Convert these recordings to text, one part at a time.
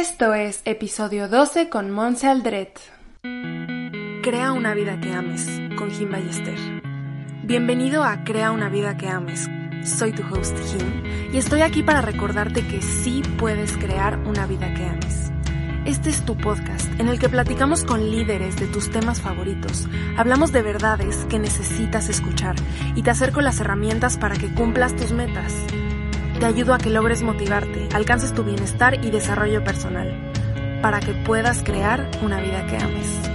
Esto es episodio 12 con Monse Aldret. Crea una vida que ames con Jim Ballester. Bienvenido a Crea una vida que ames. Soy tu host Jim y estoy aquí para recordarte que sí puedes crear una vida que ames. Este es tu podcast en el que platicamos con líderes de tus temas favoritos, hablamos de verdades que necesitas escuchar y te acerco las herramientas para que cumplas tus metas. Te ayudo a que logres motivarte, alcances tu bienestar y desarrollo personal, para que puedas crear una vida que ames.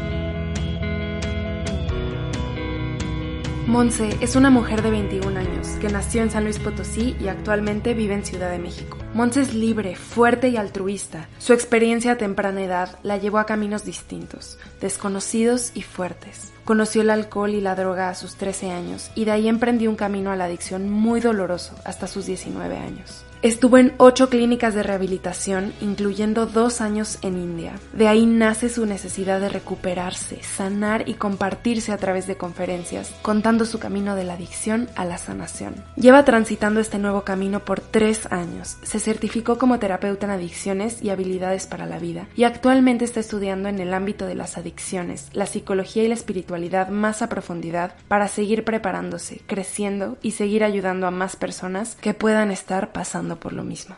Monse es una mujer de 21 años que nació en San Luis Potosí y actualmente vive en Ciudad de México. Monse es libre, fuerte y altruista. Su experiencia a temprana edad la llevó a caminos distintos, desconocidos y fuertes. Conoció el alcohol y la droga a sus 13 años y de ahí emprendió un camino a la adicción muy doloroso hasta sus 19 años. Estuvo en ocho clínicas de rehabilitación, incluyendo dos años en India. De ahí nace su necesidad de recuperarse, sanar y compartirse a través de conferencias, contando su camino de la adicción a la sanación. Lleva transitando este nuevo camino por tres años. Se certificó como terapeuta en adicciones y habilidades para la vida y actualmente está estudiando en el ámbito de las adicciones, la psicología y la espiritualidad más a profundidad para seguir preparándose, creciendo y seguir ayudando a más personas que puedan estar pasando por lo mismo.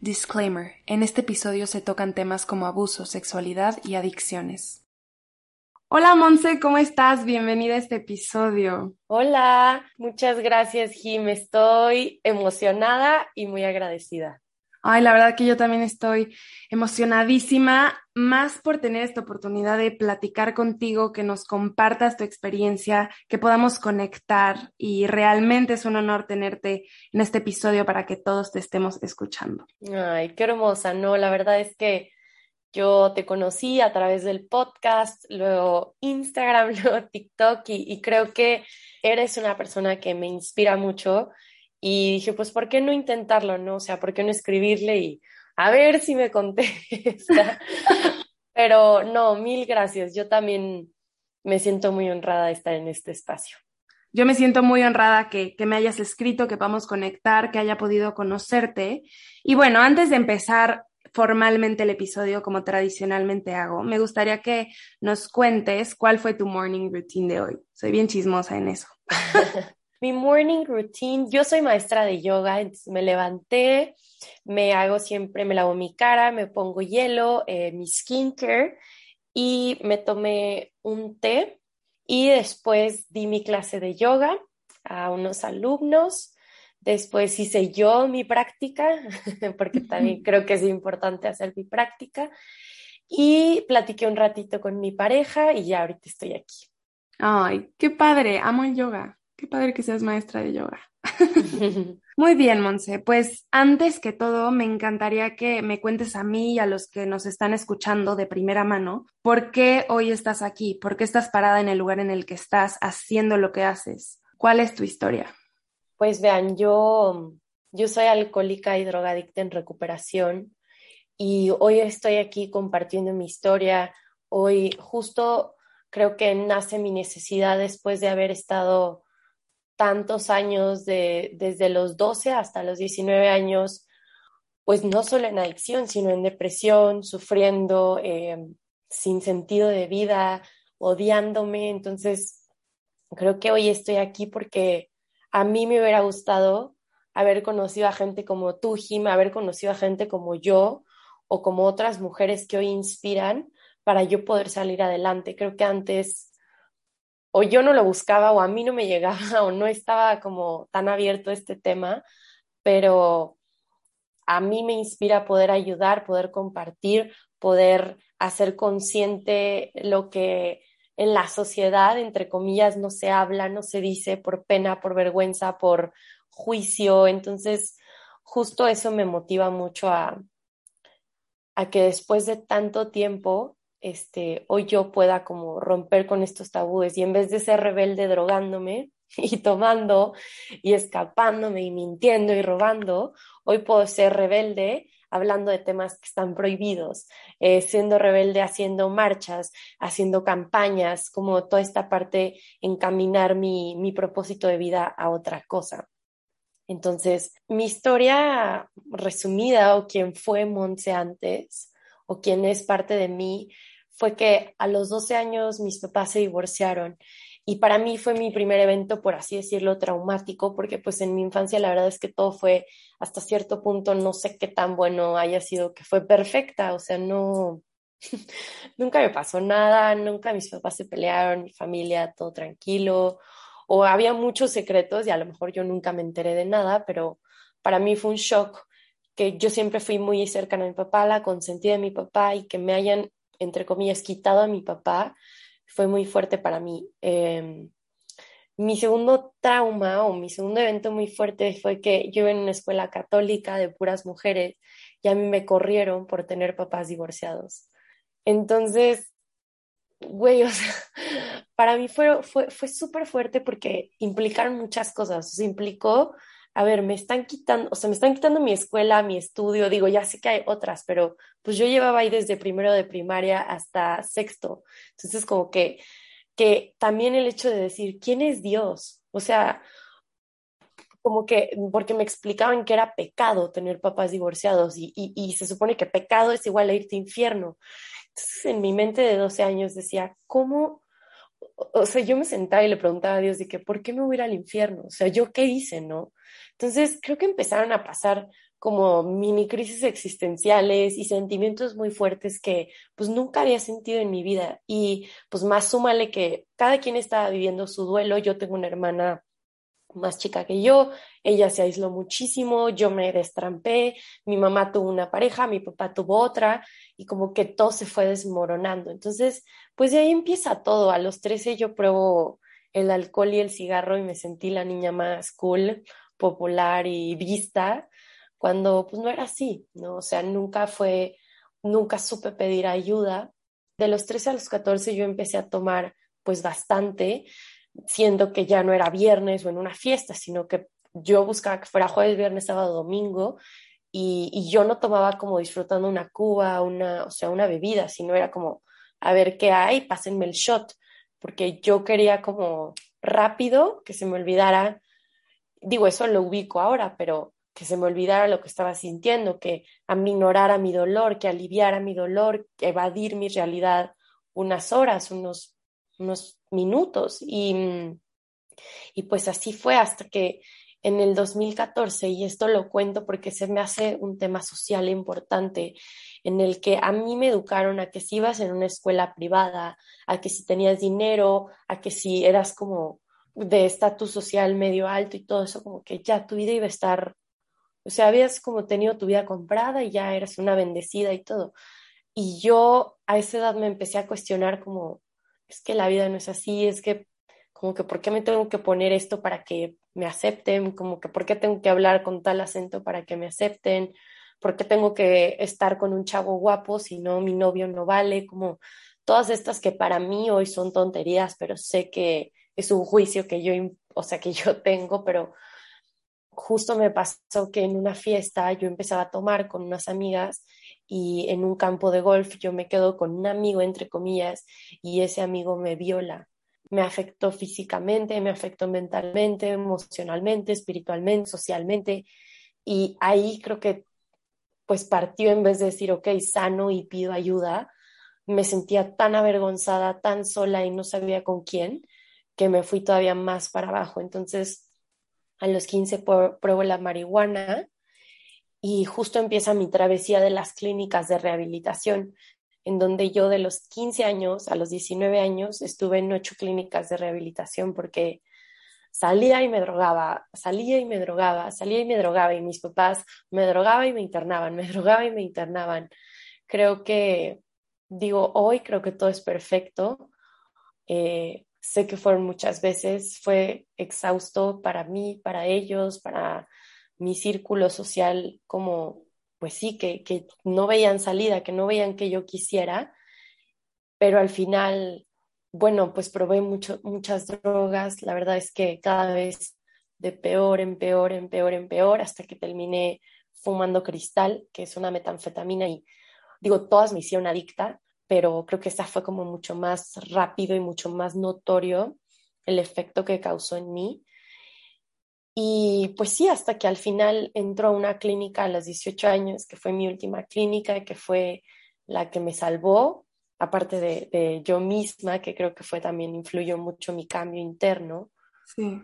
Disclaimer. En este episodio se tocan temas como abuso, sexualidad y adicciones. Hola Monse, ¿cómo estás? Bienvenida a este episodio. Hola, muchas gracias Jim. Estoy emocionada y muy agradecida. Ay, la verdad que yo también estoy emocionadísima, más por tener esta oportunidad de platicar contigo, que nos compartas tu experiencia, que podamos conectar y realmente es un honor tenerte en este episodio para que todos te estemos escuchando. Ay, qué hermosa, ¿no? La verdad es que yo te conocí a través del podcast, luego Instagram, luego TikTok y, y creo que eres una persona que me inspira mucho y dije, pues, ¿por qué no intentarlo, no? O sea, ¿por qué no escribirle y a ver si me contesta? Pero no, mil gracias. Yo también me siento muy honrada de estar en este espacio. Yo me siento muy honrada que, que me hayas escrito, que podamos conectar, que haya podido conocerte. Y bueno, antes de empezar formalmente el episodio como tradicionalmente hago, me gustaría que nos cuentes cuál fue tu morning routine de hoy. Soy bien chismosa en eso. Mi morning routine, yo soy maestra de yoga, entonces me levanté, me hago siempre, me lavo mi cara, me pongo hielo, eh, mi skincare y me tomé un té y después di mi clase de yoga a unos alumnos. Después hice yo mi práctica, porque también creo que es importante hacer mi práctica. Y platiqué un ratito con mi pareja y ya ahorita estoy aquí. Ay, qué padre, amo el yoga. Qué padre que seas maestra de yoga. Muy bien, Monse. Pues antes que todo, me encantaría que me cuentes a mí y a los que nos están escuchando de primera mano, ¿por qué hoy estás aquí? ¿Por qué estás parada en el lugar en el que estás haciendo lo que haces? ¿Cuál es tu historia? Pues vean, yo, yo soy alcohólica y drogadicta en recuperación y hoy estoy aquí compartiendo mi historia. Hoy justo creo que nace mi necesidad después de haber estado tantos años, de, desde los 12 hasta los 19 años, pues no solo en adicción, sino en depresión, sufriendo, eh, sin sentido de vida, odiándome. Entonces, creo que hoy estoy aquí porque a mí me hubiera gustado haber conocido a gente como tú, Jim, haber conocido a gente como yo o como otras mujeres que hoy inspiran para yo poder salir adelante. Creo que antes o yo no lo buscaba o a mí no me llegaba o no estaba como tan abierto este tema, pero a mí me inspira poder ayudar, poder compartir, poder hacer consciente lo que en la sociedad, entre comillas, no se habla, no se dice por pena, por vergüenza, por juicio. Entonces, justo eso me motiva mucho a, a que después de tanto tiempo este, hoy yo pueda como romper con estos tabúes y en vez de ser rebelde drogándome y tomando y escapándome y mintiendo y robando, hoy puedo ser rebelde hablando de temas que están prohibidos, eh, siendo rebelde haciendo marchas, haciendo campañas, como toda esta parte, encaminar mi, mi propósito de vida a otra cosa. Entonces, mi historia resumida o quién fue Monse antes, o quien es parte de mí fue que a los 12 años mis papás se divorciaron y para mí fue mi primer evento, por así decirlo, traumático, porque pues en mi infancia la verdad es que todo fue hasta cierto punto, no sé qué tan bueno haya sido, que fue perfecta, o sea, no, nunca me pasó nada, nunca mis papás se pelearon, mi familia, todo tranquilo, o había muchos secretos y a lo mejor yo nunca me enteré de nada, pero para mí fue un shock que yo siempre fui muy cercana a mi papá, la consentida de mi papá y que me hayan, entre comillas, quitado a mi papá, fue muy fuerte para mí. Em, mi segundo trauma o mi segundo evento muy fuerte fue que yo en una escuela católica de puras mujeres y a mí me corrieron por tener papás divorciados. Entonces, güey, o sea, para mí fue, fue, fue súper fuerte porque implicaron muchas cosas. O sea, implicó a ver, me están quitando, o sea, me están quitando mi escuela, mi estudio, digo, ya sé que hay otras, pero pues yo llevaba ahí desde primero de primaria hasta sexto. Entonces, como que, que también el hecho de decir, ¿quién es Dios? O sea, como que, porque me explicaban que era pecado tener papás divorciados y, y, se supone que pecado es igual a irte a infierno. Entonces, en mi mente de 12 años decía, ¿cómo? O sea, yo me sentaba y le preguntaba a Dios de que, ¿por qué me voy a ir al infierno? O sea, ¿yo qué hice, no? Entonces, creo que empezaron a pasar como mini crisis existenciales y sentimientos muy fuertes que pues nunca había sentido en mi vida. Y pues más súmale que cada quien estaba viviendo su duelo. Yo tengo una hermana más chica que yo, ella se aisló muchísimo, yo me destrampé, mi mamá tuvo una pareja, mi papá tuvo otra y como que todo se fue desmoronando. Entonces, pues de ahí empieza todo. A los 13 yo pruebo el alcohol y el cigarro y me sentí la niña más cool popular y vista, cuando pues no era así, ¿no? O sea, nunca fue, nunca supe pedir ayuda. De los 13 a los 14 yo empecé a tomar pues bastante, siendo que ya no era viernes o en una fiesta, sino que yo buscaba que fuera jueves, viernes, sábado, domingo, y, y, yo no tomaba como disfrutando una cuba, una, o sea, una bebida, sino era como, a ver qué hay, pásenme el shot, porque yo quería como rápido que se me olvidara digo, eso lo ubico ahora, pero que se me olvidara lo que estaba sintiendo, que aminorara mi dolor, que aliviara mi dolor, que evadir mi realidad unas horas, unos, unos minutos. Y, y pues así fue hasta que en el 2014, y esto lo cuento porque se me hace un tema social importante, en el que a mí me educaron a que si ibas en una escuela privada, a que si tenías dinero, a que si eras como de estatus social medio alto y todo eso, como que ya tu vida iba a estar, o sea, habías como tenido tu vida comprada y ya eras una bendecida y todo. Y yo a esa edad me empecé a cuestionar como, es que la vida no es así, es que como que por qué me tengo que poner esto para que me acepten, como que por qué tengo que hablar con tal acento para que me acepten, por qué tengo que estar con un chavo guapo si no mi novio no vale, como todas estas que para mí hoy son tonterías, pero sé que es un juicio que yo, o sea, que yo tengo, pero justo me pasó que en una fiesta yo empezaba a tomar con unas amigas y en un campo de golf yo me quedo con un amigo, entre comillas, y ese amigo me viola. Me afectó físicamente, me afectó mentalmente, emocionalmente, espiritualmente, socialmente. Y ahí creo que pues partió en vez de decir, ok, sano y pido ayuda, me sentía tan avergonzada, tan sola y no sabía con quién, que me fui todavía más para abajo. Entonces, a los 15 pruebo la marihuana y justo empieza mi travesía de las clínicas de rehabilitación, en donde yo de los 15 años a los 19 años estuve en ocho clínicas de rehabilitación porque salía y me drogaba, salía y me drogaba, salía y me drogaba y mis papás me drogaba y me internaban, me drogaba y me internaban. Creo que, digo, hoy creo que todo es perfecto. Eh, Sé que fueron muchas veces, fue exhausto para mí, para ellos, para mi círculo social, como, pues sí, que, que no veían salida, que no veían que yo quisiera, pero al final, bueno, pues probé mucho, muchas drogas, la verdad es que cada vez de peor en peor, en peor, en peor, hasta que terminé fumando cristal, que es una metanfetamina, y digo, todas me hicieron adicta, pero creo que esta fue como mucho más rápido y mucho más notorio el efecto que causó en mí. Y pues sí, hasta que al final entró a una clínica a los 18 años, que fue mi última clínica, que fue la que me salvó, aparte de, yo misma, que creo que fue también influyó mucho mi cambio interno. Sí.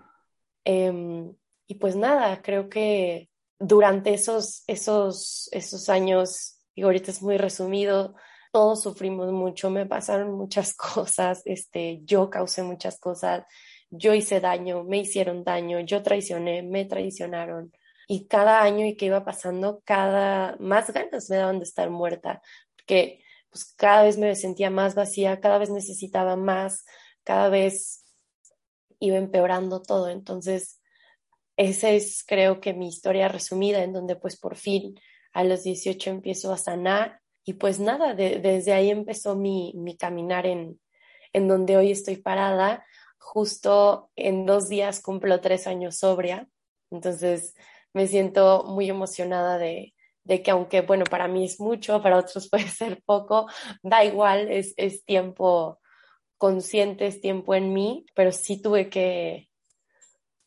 Em, y pues nada, creo que durante esos, esos, esos años, y ahorita es muy resumido, todos sufrimos mucho, me pasaron muchas cosas, este, yo causé muchas cosas, yo hice daño, me hicieron daño, yo traicioné, me traicionaron. Y cada año y que iba pasando, cada más ganas me daban de estar muerta, porque pues cada vez me sentía más vacía, cada vez necesitaba más, cada vez iba empeorando todo. Entonces, esa es creo que mi historia resumida, en donde pues por fin a los 18 empiezo a sanar y pues nada, desde ahí empezó mi, mi caminar en, en donde hoy estoy parada. Justo en dos días cumplo tres años sobria, entonces me siento muy emocionada de, de que aunque, bueno, para mí es mucho, para otros puede ser poco, da igual, es, es tiempo consciente, es tiempo en mí, pero sí tuve que,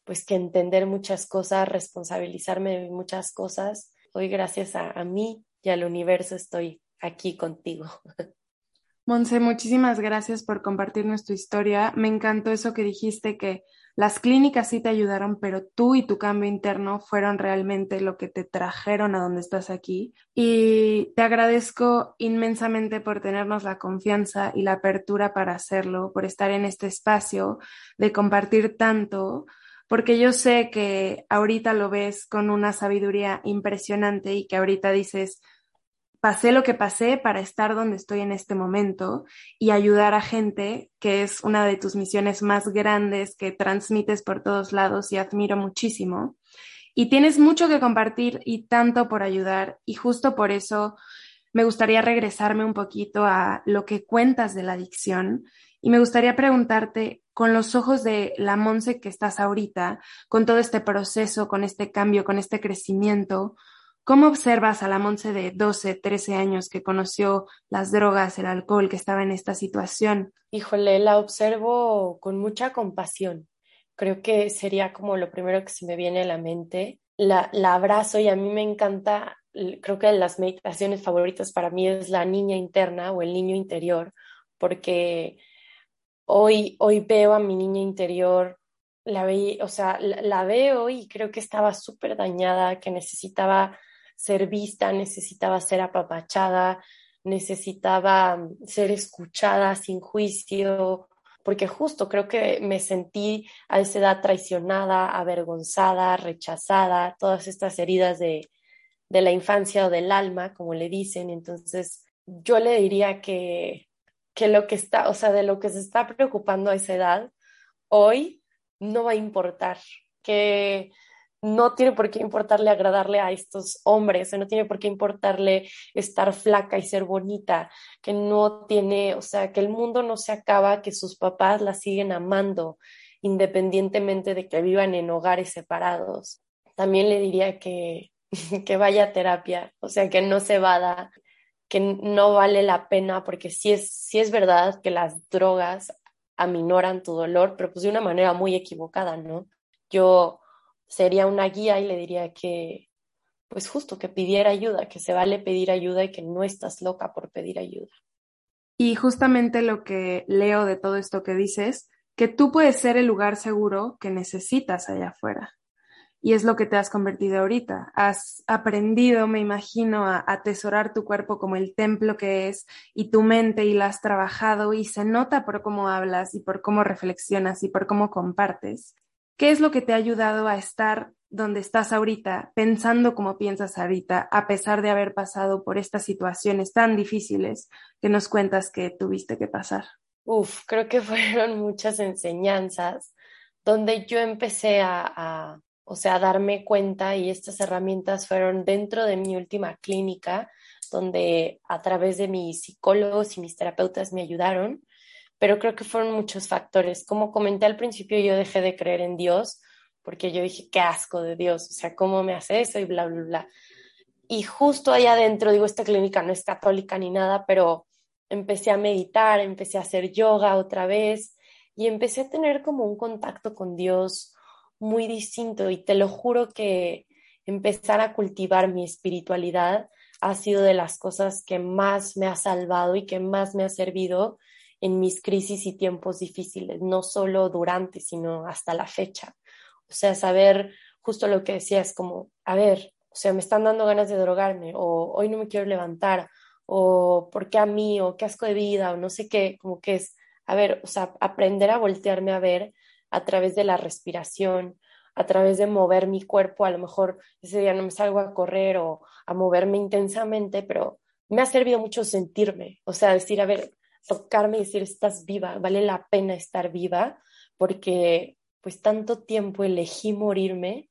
pues que entender muchas cosas, responsabilizarme de muchas cosas. Hoy gracias a, a mí y al universo estoy aquí contigo. Monse, muchísimas gracias por compartirnos tu historia. Me encantó eso que dijiste, que las clínicas sí te ayudaron, pero tú y tu cambio interno fueron realmente lo que te trajeron a donde estás aquí. Y te agradezco inmensamente por tenernos la confianza y la apertura para hacerlo, por estar en este espacio, de compartir tanto, porque yo sé que ahorita lo ves con una sabiduría impresionante y que ahorita dices, pasé lo que pasé para estar donde estoy en este momento y ayudar a gente, que es una de tus misiones más grandes que transmites por todos lados y admiro muchísimo. Y tienes mucho que compartir y tanto por ayudar y justo por eso me gustaría regresarme un poquito a lo que cuentas de la adicción y me gustaría preguntarte, con los ojos de la Monse que estás ahorita, con todo este proceso, con este cambio, con este crecimiento, ¿Cómo observas a la Monse de 12, 13 años que conoció las drogas, el alcohol, que estaba en esta situación? Híjole, la observo con mucha compasión. Creo que sería como lo primero que se me viene a la mente. La, la abrazo y a mí me encanta, creo que las meditaciones favoritas para mí es la niña interna o el niño interior, porque hoy, hoy veo a mi niña interior la, o sea, la veo y creo que estaba súper dañada, que necesitaba ser vista, necesitaba ser apapachada, necesitaba mm, ser escuchada sin juicio, porque justo creo que me sentí a esa edad traicionada, avergonzada, rechazada, todas estas heridas de, de la infancia o del alma, como le dicen. Entonces, yo le diría que, que lo que está, o sea, de lo que se está preocupando a esa edad, hoy no va a importar, que no tiene por qué importarle agradarle a estos hombres, no tiene por qué importarle estar flaca y ser bonita, que no tiene, o sea, que el mundo no se acaba, que sus papás la siguen amando independientemente de que vivan en hogares separados. También le diría que, que vaya a terapia, o sea, que no se vada, que no vale la pena, porque sí es, sí es verdad que las drogas aminoran tu dolor, pero pues de una manera muy equivocada, ¿no? Yo sería una guía y le diría que, pues justo que pidiera ayuda, que se vale pedir ayuda y que no estás loca por pedir ayuda. Y justamente lo que leo de todo esto que dices, que tú puedes ser el lugar seguro que necesitas allá afuera. Y es lo que te has convertido ahorita. Has aprendido, me imagino, a atesorar tu cuerpo como el templo que es y tu mente y la has trabajado y se nota por cómo hablas y por cómo reflexionas y por cómo compartes. ¿Qué es lo que te ha ayudado a estar donde estás ahorita, pensando como piensas ahorita, a pesar de haber pasado por estas situaciones tan difíciles que nos cuentas que tuviste que pasar? Uf, creo que fueron muchas enseñanzas donde yo empecé a, o sea, a darme cuenta y estas herramientas fueron dentro de mi última clínica, donde a través de mis psicólogos y mis terapeutas me ayudaron pero creo que fueron muchos factores. Como comenté al principio, yo dejé de creer en Dios porque yo dije, qué asco de Dios, o sea, ¿cómo me hace eso? Y bla, bla, bla. Y justo ahí adentro, digo, esta clínica no es católica ni nada, pero empecé a meditar, empecé a hacer yoga otra vez y empecé a tener como un contacto con Dios muy distinto y te lo juro que empezar a cultivar mi espiritualidad ha sido de las cosas que más me ha salvado y que más me ha servido en mis crisis y tiempos difíciles, no solo durante, sino hasta la fecha. O sea, saber justo lo que decías, como, a ver, o sea, me están dando ganas de drogarme, o hoy no me quiero levantar, o por qué a mí, o qué asco de vida, o no sé qué, como que es, a ver, o sea, aprender a voltearme a ver a través de la respiración, a través de mover mi cuerpo, a lo mejor ese día no me salgo a correr o a moverme intensamente, pero me ha servido mucho sentirme, o sea, decir, a ver, tocarme y decir, estás viva, vale la pena estar viva, porque pues tanto tiempo elegí morirme,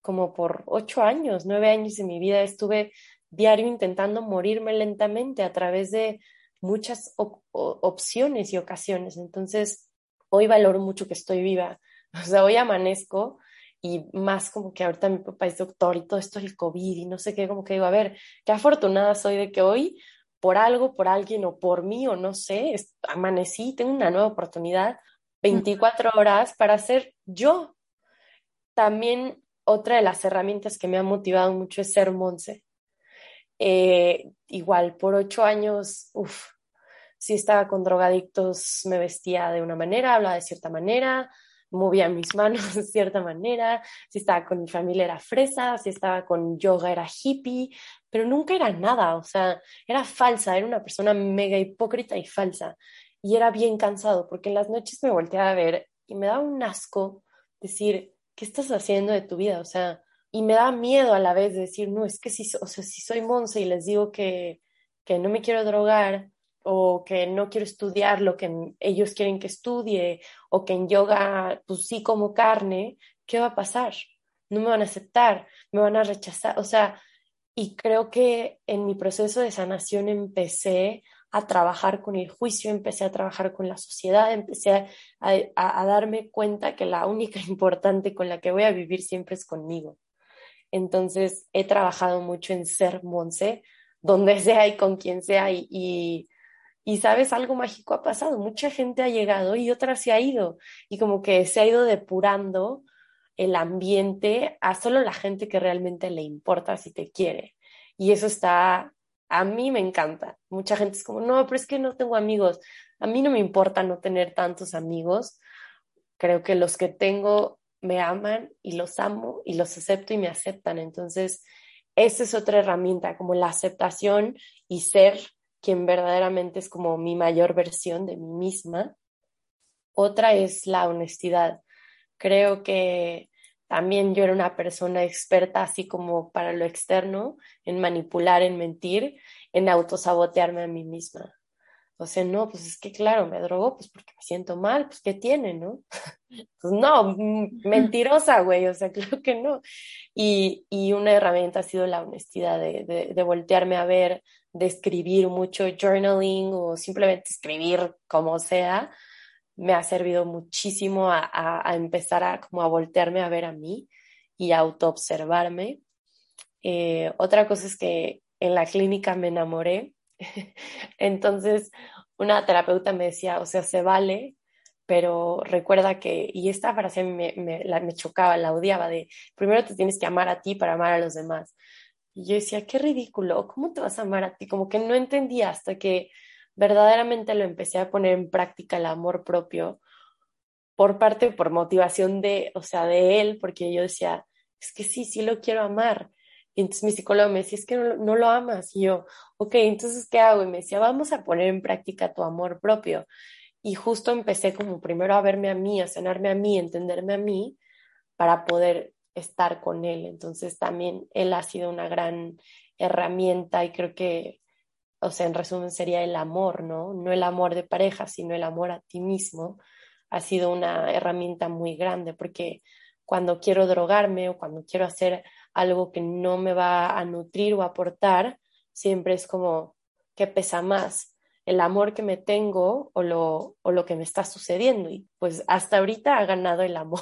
como por ocho años, nueve años de mi vida estuve diario intentando morirme lentamente a través de muchas opciones y ocasiones. Entonces, hoy valoro mucho que estoy viva. O sea, hoy amanezco y más como que ahorita mi papá es doctor y todo esto es el COVID y no sé qué, como que digo, a ver, qué afortunada soy de que hoy por algo, por alguien o por mí o no sé, amanecí, tengo una nueva oportunidad, 24 horas para ser yo. También otra de las herramientas que me ha motivado mucho es ser Monse. Eh, igual, por ocho años, uff, si estaba con drogadictos, me vestía de una manera, hablaba de cierta manera, movía mis manos de cierta manera, si estaba con mi familia era fresa, si estaba con yoga era hippie, pero nunca era nada, o sea, era falsa, era una persona mega hipócrita y falsa. Y era bien cansado porque en las noches me volteaba a ver y me daba un asco decir, ¿qué estás haciendo de tu vida? O sea, y me da miedo a la vez de decir, no, es que si, o sea, si soy Monse y les digo que, que no me quiero drogar, o que no quiero estudiar lo que ellos quieren que estudie, o que en yoga, pues sí como carne, ¿qué va a pasar? No me van a aceptar, me van a rechazar, o sea, y creo que en mi proceso de sanación empecé a trabajar con el juicio, empecé a trabajar con la sociedad, empecé a, darme cuenta que la única importante con la que voy a vivir siempre es conmigo. Entonces he trabajado mucho en ser Monse, donde sea y con quien sea y sabes, algo mágico ha pasado. Mucha gente ha llegado y otra se ha ido. Y como que se ha ido depurando el ambiente a solo la gente que realmente le importa si te quiere. Y eso está, a mí me encanta. Mucha gente es como, no, pero es que no tengo amigos. A mí no me importa no tener tantos amigos. Creo que los que tengo me aman y los amo y los acepto y me aceptan. Entonces, esa es otra herramienta, como la aceptación y ser quien verdaderamente es como mi mayor versión de mí misma. Otra es la honestidad. Creo que también yo era una persona experta, así como para lo externo, en manipular, en mentir, en autosabotearme a mí misma. O sea, no, pues es que claro, me drogo pues porque me siento mal, pues ¿qué tiene, no? pues no, mentirosa, güey, o sea, creo que no. Y, y, una herramienta ha sido la honestidad de, de, de voltearme a ver, de escribir mucho journaling o simplemente escribir como sea, me ha servido muchísimo a, empezar a como a voltearme a ver a mí y a autoobservarme. Eh, otra cosa es que en la clínica me enamoré. Entonces, una terapeuta me decía, o sea, se vale, pero recuerda que, y esta frase me, me, me chocaba, la odiaba, de primero te tienes que amar a ti para amar a los demás. Y yo decía, qué ridículo, ¿cómo te vas a amar a ti? Como que no entendía hasta que verdaderamente lo empecé a poner en práctica el amor propio por parte, por motivación de, o sea, de él, porque yo decía, es que sí, sí lo quiero amar. Y entonces mi psicólogo me decía, es que no, no lo amas. Y yo, ok, entonces, ¿qué hago? Y me decía, vamos a poner en práctica tu amor propio. Y justo empecé como primero a verme a mí, a sanarme a mí, entenderme a mí, para poder estar con él. Entonces también él ha sido una gran herramienta y creo que, o sea, en resumen sería el amor, ¿no? No el amor de pareja, sino el amor a ti mismo. Ha sido una herramienta muy grande porque cuando quiero drogarme o cuando quiero hacer algo que no me va a nutrir o aportar, siempre es como, ¿qué pesa más? el amor que me tengo o lo, o lo que me está sucediendo. Y pues hasta ahorita ha ganado el amor.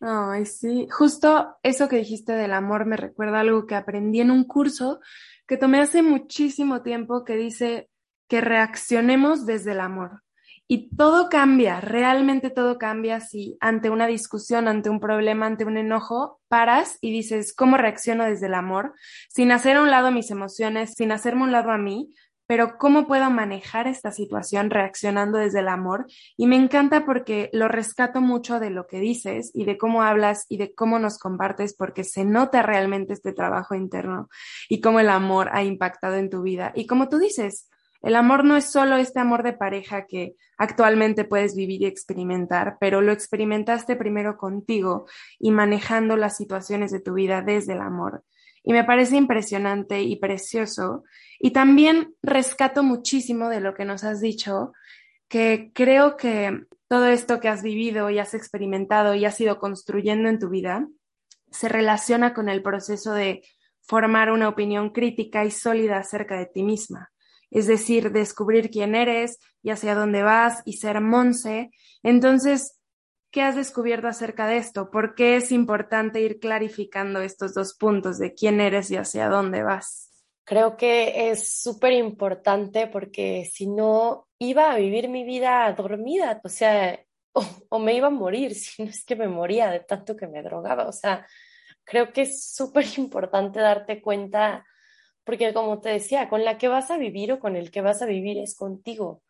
Ay, sí, justo eso que dijiste del amor me recuerda algo que aprendí en un curso que tomé hace muchísimo tiempo que dice que reaccionemos desde el amor. Y todo cambia, realmente todo cambia si ante una discusión, ante un problema, ante un enojo, paras y dices, ¿cómo reacciono desde el amor? Sin hacer a un lado mis emociones, sin hacerme un lado a mí, pero ¿cómo puedo manejar esta situación reaccionando desde el amor? Y me encanta porque lo rescato mucho de lo que dices y de cómo hablas y de cómo nos compartes, porque se nota realmente este trabajo interno y cómo el amor ha impactado en tu vida. Y como tú dices, el amor no es solo este amor de pareja que actualmente puedes vivir y experimentar, pero lo experimentaste primero contigo y manejando las situaciones de tu vida desde el amor. Y me parece impresionante y precioso. Y también rescato muchísimo de lo que nos has dicho, que creo que todo esto que has vivido y has experimentado y has ido construyendo en tu vida se relaciona con el proceso de formar una opinión crítica y sólida acerca de ti misma es decir, descubrir quién eres y hacia dónde vas y ser Monse. Entonces, ¿qué has descubierto acerca de esto? ¿Por qué es importante ir clarificando estos dos puntos de quién eres y hacia dónde vas? Creo que es súper importante porque si no iba a vivir mi vida dormida, o sea, o, o, me iba a morir, si no es que me moría de tanto que me drogaba, o sea, creo que es súper importante darte cuenta porque como te decía, con la que vas a vivir o con el que vas a vivir es contigo,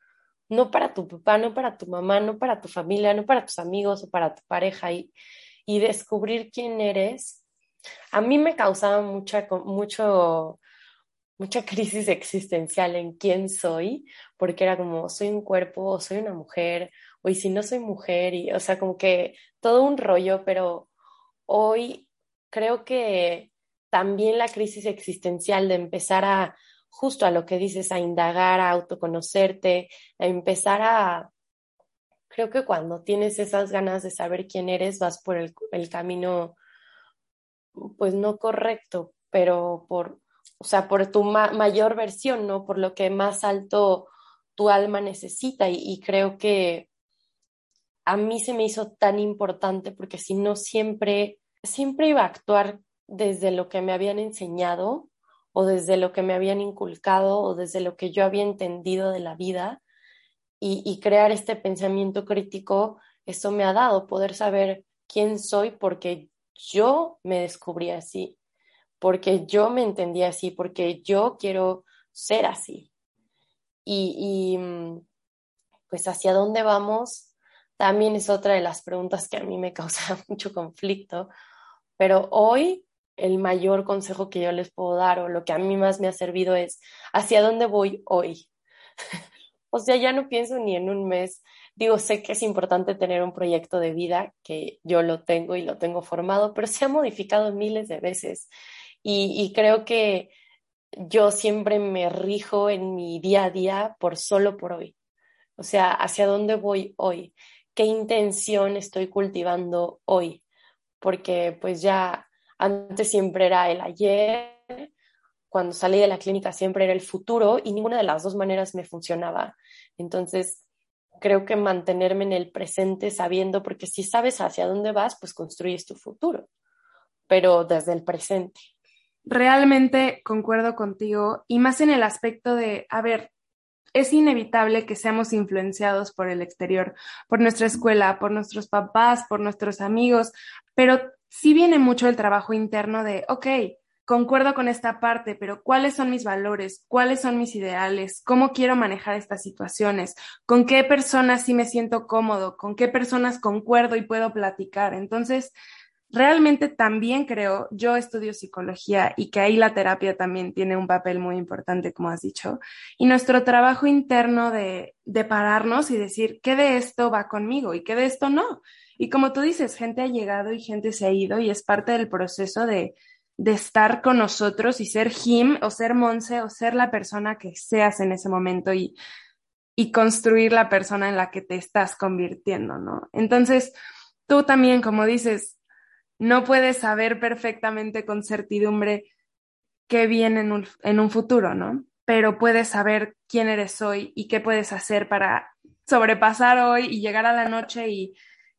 no para tu papá, no para tu mamá, no para tu familia, no para tus amigos o para tu pareja. Y, y descubrir quién eres, a mí me causaba mucha, mucho, mucha crisis existencial en quién soy, porque era como, soy un cuerpo, o soy una mujer, o y si no soy mujer, y, o sea, como que todo un rollo, pero hoy creo que también la crisis existencial de empezar a, justo a lo que dices, a indagar, a autoconocerte, a empezar a, creo que cuando tienes esas ganas de saber quién eres, vas por el, camino, pues no correcto, pero por, o sea, por tu mayor versión, ¿no? Por lo que más alto tu alma necesita. Y, y, creo que a mí se me hizo tan importante porque si no siempre, siempre iba a actuar desde lo que me habían enseñado o desde lo que me habían inculcado o desde lo que yo había entendido de la vida y, crear este pensamiento crítico, eso me ha dado poder saber quién soy porque yo me descubrí así, porque yo me entendí así, porque yo quiero ser así. Y, y mm, pues hacia dónde vamos también es otra de las preguntas que a mí me causa mucho conflicto, pero hoy el mayor consejo que yo les puedo dar o lo que a mí más me ha servido es hacia dónde voy hoy. o sea, ya no pienso ni en un mes. Digo, sé que es importante tener un proyecto de vida, que yo lo tengo y lo tengo formado, pero se ha modificado miles de veces. Y, creo que yo siempre me rijo en mi día a día por solo por hoy. O sea, hacia dónde voy hoy, qué intención estoy cultivando hoy, porque pues ya antes siempre era el ayer, cuando salí de la clínica siempre era el futuro y ninguna de las dos maneras me funcionaba. Entonces, creo que mantenerme en el presente sabiendo, porque si sabes hacia dónde vas, pues construyes tu futuro, pero desde el presente. Realmente concuerdo contigo y más en el aspecto de, a ver, es inevitable que seamos influenciados por el exterior, por nuestra escuela, por nuestros papás, por nuestros amigos, pero sí viene mucho el trabajo interno de, ok, concuerdo con esta parte, pero ¿cuáles son mis valores? ¿Cuáles son mis ideales? ¿Cómo quiero manejar estas situaciones? ¿Con qué personas sí me siento cómodo? ¿Con qué personas concuerdo y puedo platicar? Entonces, realmente también creo, yo estudio psicología y que ahí la terapia también tiene un papel muy importante, como has dicho, y nuestro trabajo interno de, de pararnos y decir, ¿qué de esto va conmigo y qué de esto no? Y como tú dices, gente ha llegado y gente se ha ido y es parte del proceso de, de estar con nosotros y ser him o ser Monse o ser la persona que seas en ese momento y, y construir la persona en la que te estás convirtiendo, ¿no? Entonces, tú también, como dices, no puedes saber perfectamente con certidumbre qué viene en un, en un futuro, ¿no? Pero puedes saber quién eres hoy y qué puedes hacer para sobrepasar hoy y llegar a la noche y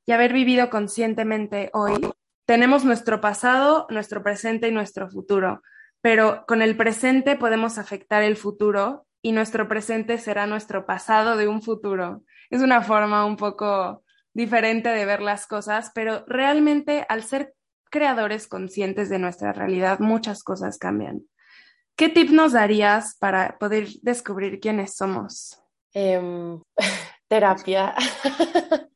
y haber vivido conscientemente hoy, tenemos nuestro pasado, nuestro presente y nuestro futuro, pero con el presente podemos afectar el futuro y nuestro presente será nuestro pasado de un futuro. Es una forma un poco diferente de ver las cosas, pero realmente al ser creadores conscientes de nuestra realidad, muchas cosas cambian. ¿Qué tip nos darías para poder descubrir quiénes somos? Em, terapia.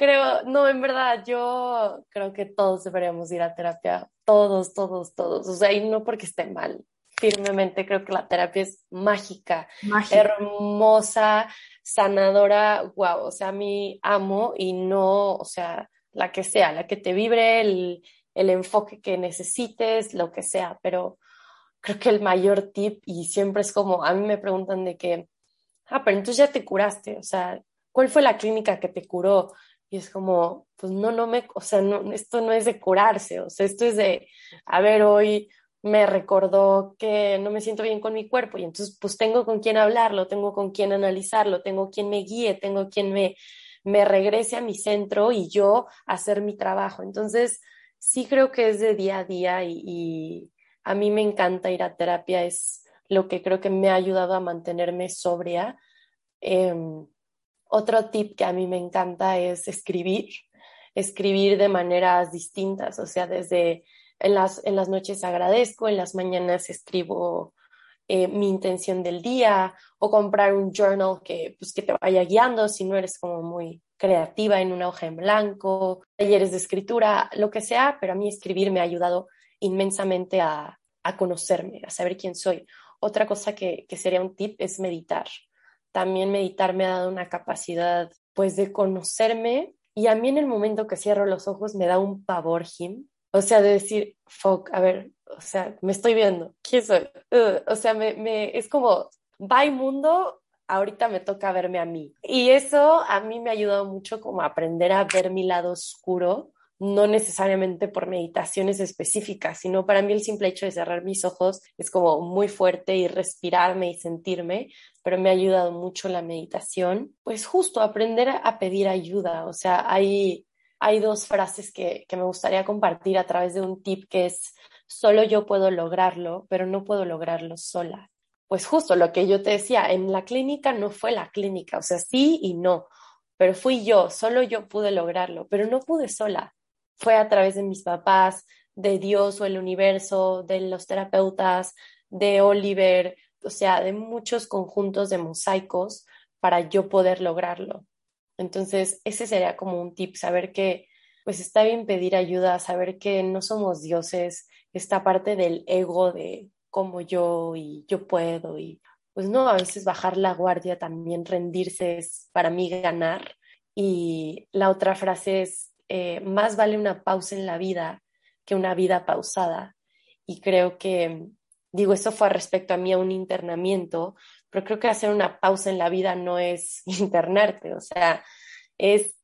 creo, no, en verdad, yo creo que todos deberíamos ir a terapia, todos, todos, todos. O sea, y no porque esté mal, firmemente creo que la terapia es mágica, hermosa, sanadora, wow, o sea, a mí amo y no, o sea, la que sea, la que te vibre, el, el enfoque que necesites, lo que sea, pero creo que el mayor tip, y siempre es como, a mí me preguntan de que, ah, pero entonces ya te curaste, o sea, ¿cuál fue la clínica que te curó? Y es como, pues no, no me, o sea, no, esto no es de curarse, o sea, esto es de, a ver, hoy me recordó que no me siento bien con mi cuerpo y entonces pues tengo con quién hablarlo, tengo con quién analizarlo, tengo quien me guíe, tengo quien me, me regrese a mi centro y yo hacer mi trabajo. Entonces, sí creo que es de día a día y a mí me encanta ir a terapia, es lo que creo que me ha ayudado a mantenerme sobria. Em, otro tip que a mí me encanta es escribir, escribir de maneras distintas, o sea, desde en las, en las noches agradezco, en las mañanas escribo eh, mi intención del día o comprar un journal que, pues, que te vaya guiando si no eres como muy creativa en una hoja en blanco, talleres de escritura, lo que sea, pero a mí escribir me ha ayudado inmensamente a, a conocerme, a saber quién soy. Otra cosa que, que sería un tip es meditar. También meditar me ha dado una capacidad pues de conocerme y a mí en el momento que cierro los ojos me da un pavor, Jim. O sea, de decir, fuck, a ver, o sea, me estoy viendo, ¿quién soy? o sea, me, me, es como, bye mundo, ahorita me toca verme a mí. Y eso a mí me ha ayudado mucho como aprender a ver mi lado oscuro no necesariamente por meditaciones específicas, sino para mí el simple hecho de cerrar mis ojos es como muy fuerte y respirarme y sentirme, pero me ha ayudado mucho la meditación, pues justo aprender a pedir ayuda, o sea, hay, hay dos frases que, que me gustaría compartir a través de un tip que es, solo yo puedo lograrlo, pero no puedo lograrlo sola. Pues justo lo que yo te decía, en la clínica no fue la clínica, o sea, sí y no, pero fui yo, solo yo pude lograrlo, pero no pude sola fue a través de mis papás, de Dios o el universo, de los terapeutas, de Oliver, o sea, de muchos conjuntos de mosaicos para yo poder lograrlo. Entonces, ese sería como un tip, saber que pues está bien pedir ayuda, saber que no somos dioses, esta parte del ego de como yo y yo puedo y pues no, a veces bajar la guardia también, rendirse es para mí ganar. Y la otra frase es eh, más vale una pausa en la vida que una vida pausada. Y creo que, digo, eso fue respecto a mí a un internamiento, pero creo que hacer una pausa en la vida no es internarte, o sea, es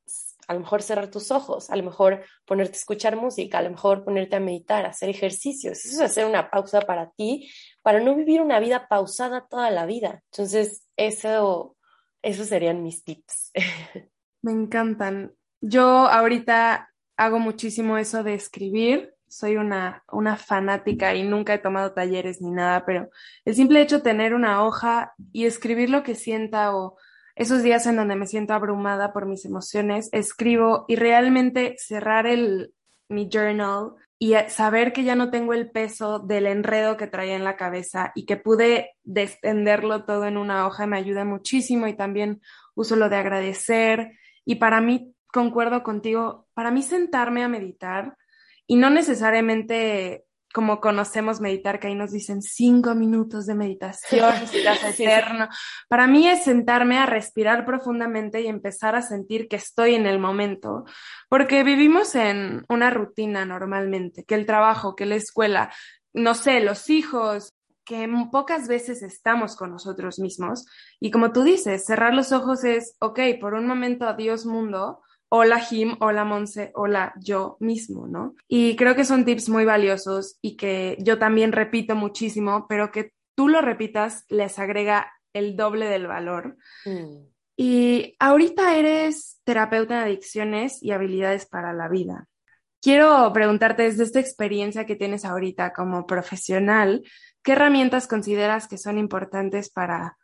a lo mejor cerrar tus ojos, a lo mejor ponerte a escuchar música, a lo mejor ponerte a meditar, hacer ejercicios. Eso es hacer una pausa para ti, para no vivir una vida pausada toda la vida. Entonces, eso, eso serían mis tips. Me encantan. Yo ahorita hago muchísimo eso de escribir. Soy una, una fanática y nunca he tomado talleres ni nada, pero el simple hecho de tener una hoja y escribir lo que sienta o esos días en donde me siento abrumada por mis emociones, escribo y realmente cerrar el, mi journal y saber que ya no tengo el peso del enredo que traía en la cabeza y que pude descenderlo todo en una hoja me ayuda muchísimo y también uso lo de agradecer y para mí concuerdo contigo, para mí sentarme a meditar y no necesariamente como conocemos meditar, que ahí nos dicen cinco minutos de meditación, eterno. Para mí es sentarme a respirar profundamente y empezar a sentir que estoy en el momento, porque vivimos en una rutina normalmente, que el trabajo, que la escuela, no sé, los hijos, que pocas veces estamos con nosotros mismos. Y como tú dices, cerrar los ojos es, ok, por un momento, adiós mundo, hola Jim, hola Monse, hola yo mismo, ¿no? Y creo que son tips muy valiosos y que yo también repito muchísimo, pero que tú lo repitas les agrega el doble del valor. Mm. Y ahorita eres terapeuta de adicciones y habilidades para la vida. Quiero preguntarte desde esta experiencia que tienes ahorita como profesional, ¿qué herramientas consideras que son importantes para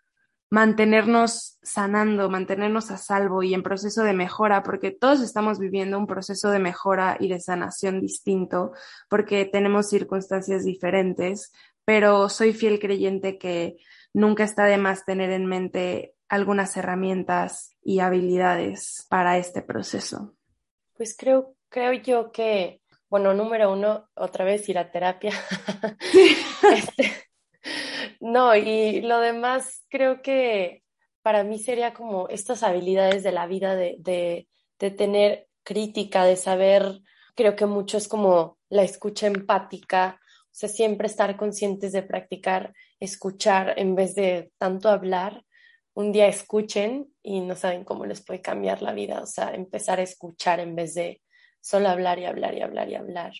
mantenernos sanando, mantenernos a salvo y en proceso de mejora, porque todos estamos viviendo un proceso de mejora y de sanación distinto, porque tenemos circunstancias diferentes, pero soy fiel creyente que nunca está de más tener en mente algunas herramientas y habilidades para este proceso. Pues creo, creo yo que, bueno, número uno, otra vez ir a terapia. este, no, y lo demás creo que para mí sería como estas habilidades de la vida de, de, de tener crítica, de saber, creo que mucho es como la escucha empática, o sea, siempre estar conscientes de practicar, escuchar en vez de tanto hablar. Un día escuchen y no saben cómo les puede cambiar la vida, o sea, empezar a escuchar en vez de solo hablar y hablar y hablar y hablar.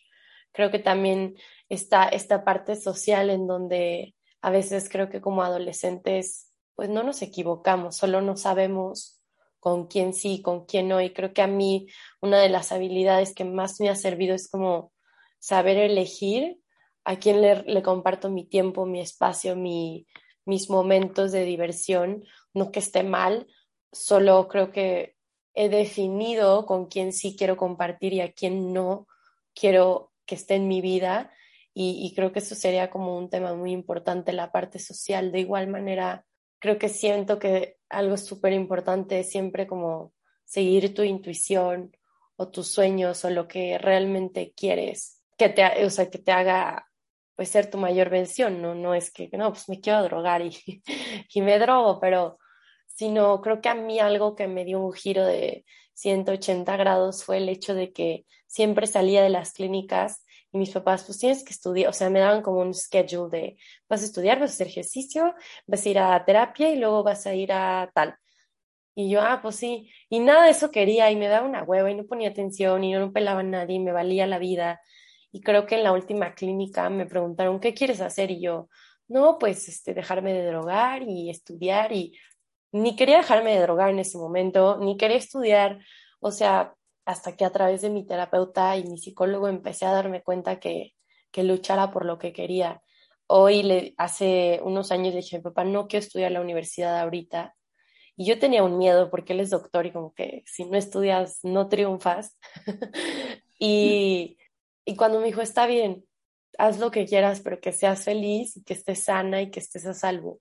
Creo que también está esta parte social en donde a veces creo que como adolescentes pues no nos equivocamos, solo no sabemos con quién sí, con quién no. Y creo que a mí una de las habilidades que más me ha servido es como saber elegir a quién le, comparto mi tiempo, mi espacio, mi, mis momentos de diversión. No que esté mal, solo creo que he definido con quién sí quiero compartir y a quién no quiero que esté en mi vida y, creo que eso sería como un tema muy importante, la parte social. De igual manera, creo que siento que algo súper importante es siempre como seguir tu intuición o tus sueños o lo que realmente quieres, que te, o sea, que te haga pues ser tu mayor versión, ¿no? No es que, no, pues me quiero drogar y, y me drogo, pero sino creo que a mí algo que me dio un giro de 180 grados fue el hecho de que siempre salía de las clínicas y mis papás, pues tienes que estudiar, o sea, me daban como un schedule de, vas a estudiar, vas a hacer ejercicio, vas a ir a terapia y luego vas a ir a tal. Y yo, ah, pues sí, y nada de eso quería y me daba una hueva y no ponía atención y no, no pelaba a nadie y me valía la vida. Y creo que en la última clínica me preguntaron, ¿qué quieres hacer? Y yo, no, pues este, dejarme de drogar y estudiar y ni quería dejarme de drogar en ese momento, ni quería estudiar, o sea, hasta que a través de mi terapeuta y mi psicólogo empecé a darme cuenta que, que luchara por lo que quería. Hoy, hace unos años, le dije papá, no quiero estudiar la universidad ahorita. Y yo tenía un miedo porque él es doctor y como que si no estudias no triunfas. y, y cuando me dijo, está bien, haz lo que quieras, pero que seas feliz que estés sana y que estés a salvo.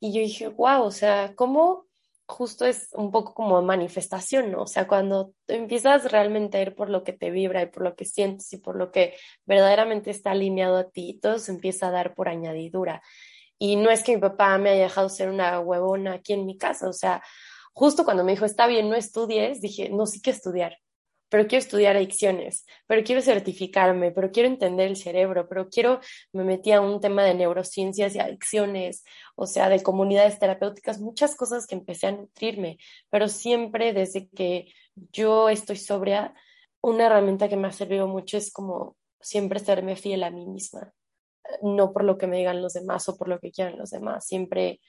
Y yo dije, wow, o sea, ¿cómo justo es un poco como manifestación, ¿no? O sea, cuando empiezas realmente a ir por lo que te vibra y por lo que sientes y por lo que verdaderamente está alineado a ti, todo se empieza a dar por añadidura. Y no es que mi papá me haya dejado ser una huevona aquí en mi casa, o sea, justo cuando me dijo, está bien, no estudies, dije, no, sí que estudiar pero quiero estudiar adicciones, pero quiero certificarme, pero quiero entender el cerebro, pero quiero, me metí a un tema de neurociencias y adicciones, o sea, de comunidades terapéuticas, muchas cosas que empecé a nutrirme, pero siempre desde que yo estoy sobria, una herramienta que me ha servido mucho es como siempre serme fiel a mí misma, no por lo que me digan los demás o por lo que quieran los demás, siempre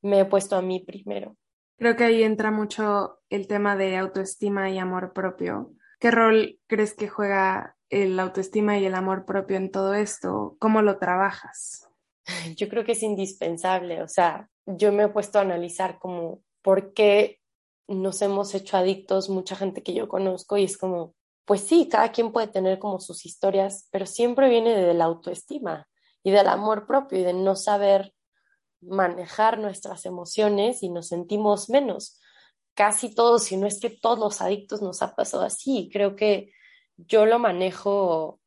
me he puesto a mí primero. Creo que ahí entra mucho el tema de autoestima y amor propio ¿Qué rol crees que juega el autoestima y el amor propio en todo esto? ¿Cómo lo trabajas? Yo creo que es indispensable. O sea, yo me he puesto a analizar como por qué nos hemos hecho adictos mucha gente que yo conozco y es como, pues sí, cada quien puede tener como sus historias, pero siempre viene de la autoestima y del amor propio y de no saber manejar nuestras emociones y nos sentimos menos casi todos, si no es que todos los adictos nos ha pasado así. Creo que yo lo manejo,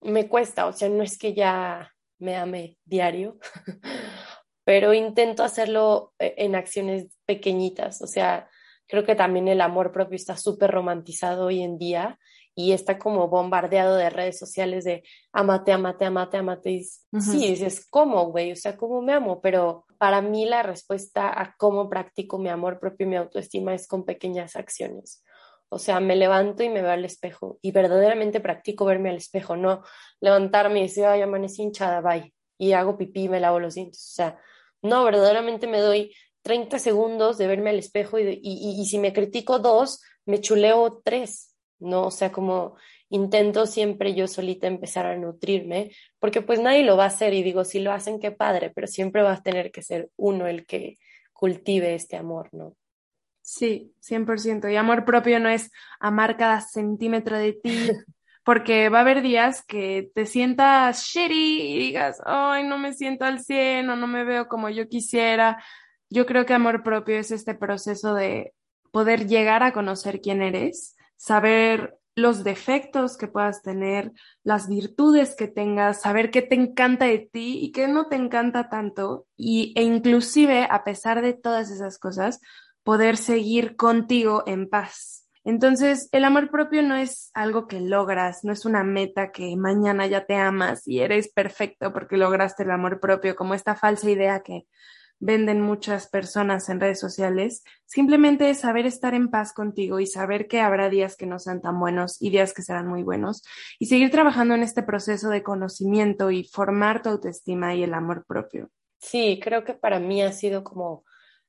me cuesta, o sea, no es que ya me ame diario, pero intento hacerlo eh, en acciones pequeñitas, o sea, creo que también el amor propio está súper romantizado hoy en día y está como bombardeado de redes sociales de amate, amate, amate, amate. Y Sí, dices, ¿cómo, güey? O sea, ¿cómo me amo? Pero para mí la respuesta a cómo practico mi amor propio y mi autoestima es con pequeñas acciones. O sea, me levanto y me veo al espejo y verdaderamente practico verme al espejo, no levantarme y decir, ay, amanecí hinchada, bye, y hago pipí y me lavo los dientes. O sea, no, verdaderamente me doy 30 segundos de verme al espejo y, y, y si me critico dos, me chuleo tres ¿no? O sea, como intento siempre yo solita empezar a nutrirme, porque pues nadie lo va a hacer y digo, si lo hacen, qué padre, pero siempre va a tener que ser uno el que cultive este amor, ¿no? Sí, 100%. Y amor propio no es amar cada centímetro de ti, porque va a haber días que te sientas shitty y digas, ay, no me siento al 100 o no me veo como yo quisiera. Yo creo que amor propio es este proceso de poder llegar a conocer quién eres, saber los defectos que puedas tener, las virtudes que tengas, saber qué te encanta de ti y qué no te encanta tanto y, e inclusive a pesar de todas esas cosas, poder seguir contigo en paz. Entonces, el amor propio no es algo que logras, no es una meta que mañana ya te amas y eres perfecto porque lograste el amor propio, como esta falsa idea que venden muchas personas en redes sociales, simplemente es saber estar en paz contigo y saber que habrá días que no sean tan buenos y días que serán muy buenos y seguir trabajando en este proceso de conocimiento y formar tu autoestima y el amor propio. Sí, creo que para mí ha sido como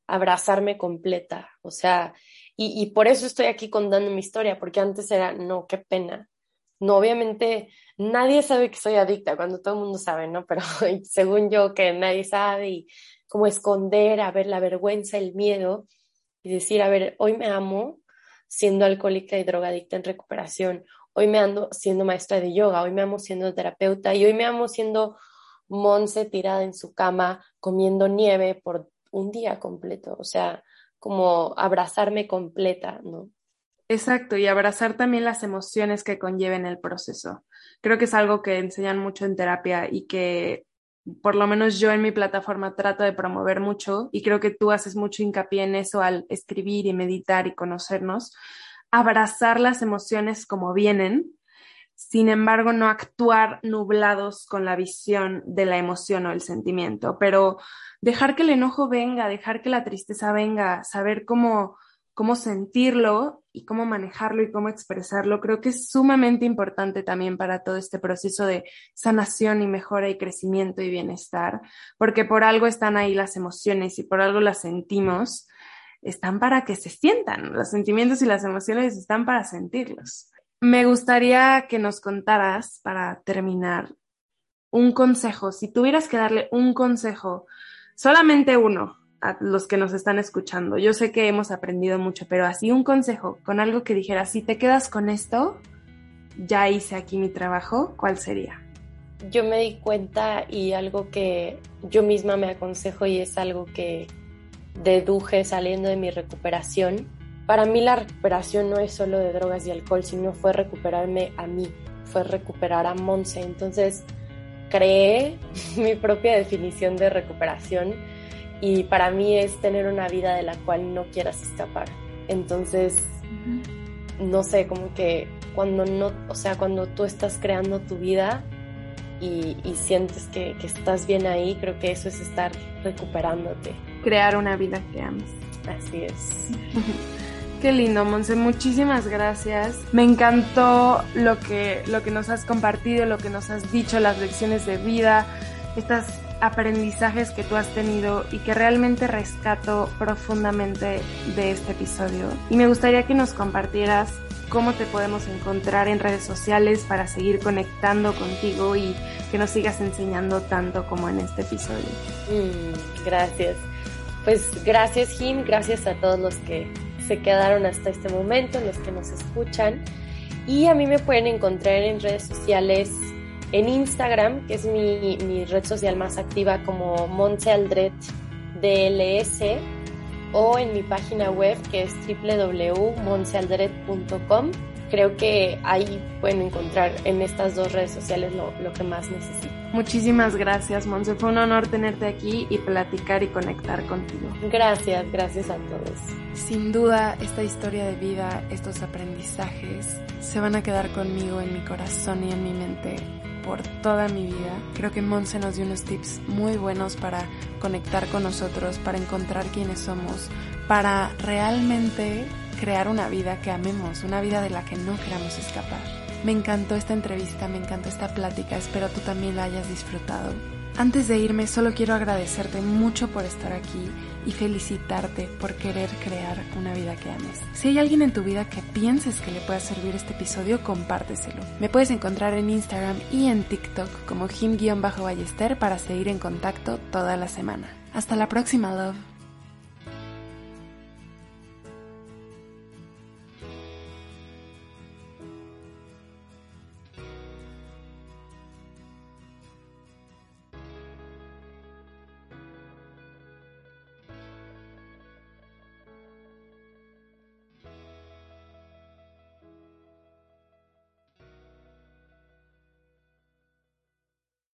abrazarme completa, o sea, y, y por eso estoy aquí contando mi historia, porque antes era, no, qué pena. No, obviamente nadie sabe que soy adicta, cuando todo el mundo sabe, ¿no? Pero según yo que nadie sabe y como esconder, a ver, la vergüenza, el miedo y decir, a ver, hoy me amo siendo alcohólica y drogadicta en recuperación, hoy me ando siendo maestra de yoga, hoy me amo siendo terapeuta y hoy me amo siendo Monse tirada en su cama comiendo nieve por un día completo, o sea, como abrazarme completa, ¿no? Exacto, y abrazar también las emociones que conlleven el proceso. Creo que es algo que enseñan mucho en terapia y que por lo menos yo en mi plataforma trato de promover mucho y creo que tú haces mucho hincapié en eso al escribir y meditar y conocernos, abrazar las emociones como vienen, sin embargo no actuar nublados con la visión de la emoción o el sentimiento, pero dejar que el enojo venga, dejar que la tristeza venga, saber cómo cómo sentirlo y cómo manejarlo y cómo expresarlo, creo que es sumamente importante también para todo este proceso de sanación y mejora y crecimiento y bienestar, porque por algo están ahí las emociones y por algo las sentimos, están para que se sientan, los sentimientos y las emociones están para sentirlos. Me gustaría que nos contaras, para terminar, un consejo, si tuvieras que darle un consejo, solamente uno, a los que nos están escuchando. Yo sé que hemos aprendido mucho, pero así un consejo con algo que dijera, si te quedas con esto, ya hice aquí mi trabajo, ¿cuál sería? Yo me di cuenta y algo que yo misma me aconsejo y es algo que deduje saliendo de mi recuperación. Para mí la recuperación no es solo de drogas y alcohol, sino fue recuperarme a mí, fue recuperar a Monse. Entonces creé mi propia definición de recuperación y para mí es tener una vida de la cual no quieras escapar. Entonces, no sé, como que cuando no, o sea, cuando tú estás creando tu vida y, sientes que, que, estás bien ahí, creo que eso es estar recuperándote. Crear una vida que ames. Así es. Qué lindo, Monse, muchísimas gracias. Me encantó lo que, lo que nos has compartido, lo que nos has dicho, las lecciones de vida, estas aprendizajes que tú has tenido y que realmente rescato profundamente de este episodio. Y me gustaría que nos compartieras cómo te podemos encontrar en redes sociales para seguir conectando contigo y que nos sigas enseñando tanto como en este episodio. Mm, gracias. Pues gracias Jim, gracias a todos los que se quedaron hasta este momento, los que nos escuchan. Y a mí me pueden encontrar en redes sociales en Instagram, que es mi, red social más activa como Montealdret DLS, o en mi página web que es www.monsealdred.com. Creo que ahí pueden encontrar en estas dos redes sociales lo, lo que más necesito. Muchísimas gracias, Monse. Fue un honor tenerte aquí y platicar y conectar contigo. Gracias, gracias a todos. Sin duda, esta historia de vida, estos aprendizajes, se van a quedar conmigo en mi corazón y en mi mente por toda mi vida. Creo que Monse nos dio unos tips muy buenos para conectar con nosotros, para encontrar quiénes somos, para realmente crear una vida que amemos, una vida de la que no queramos escapar. Me encantó esta entrevista, me encantó esta plática, espero tú también la hayas disfrutado. Antes de irme, solo quiero agradecerte mucho por estar aquí y felicitarte por querer crear una vida que ames. Si hay alguien en tu vida que pienses que le pueda servir este episodio, compárteselo. Me puedes encontrar en Instagram y en TikTok como him-ballester para seguir en contacto toda la semana. Hasta la próxima, love.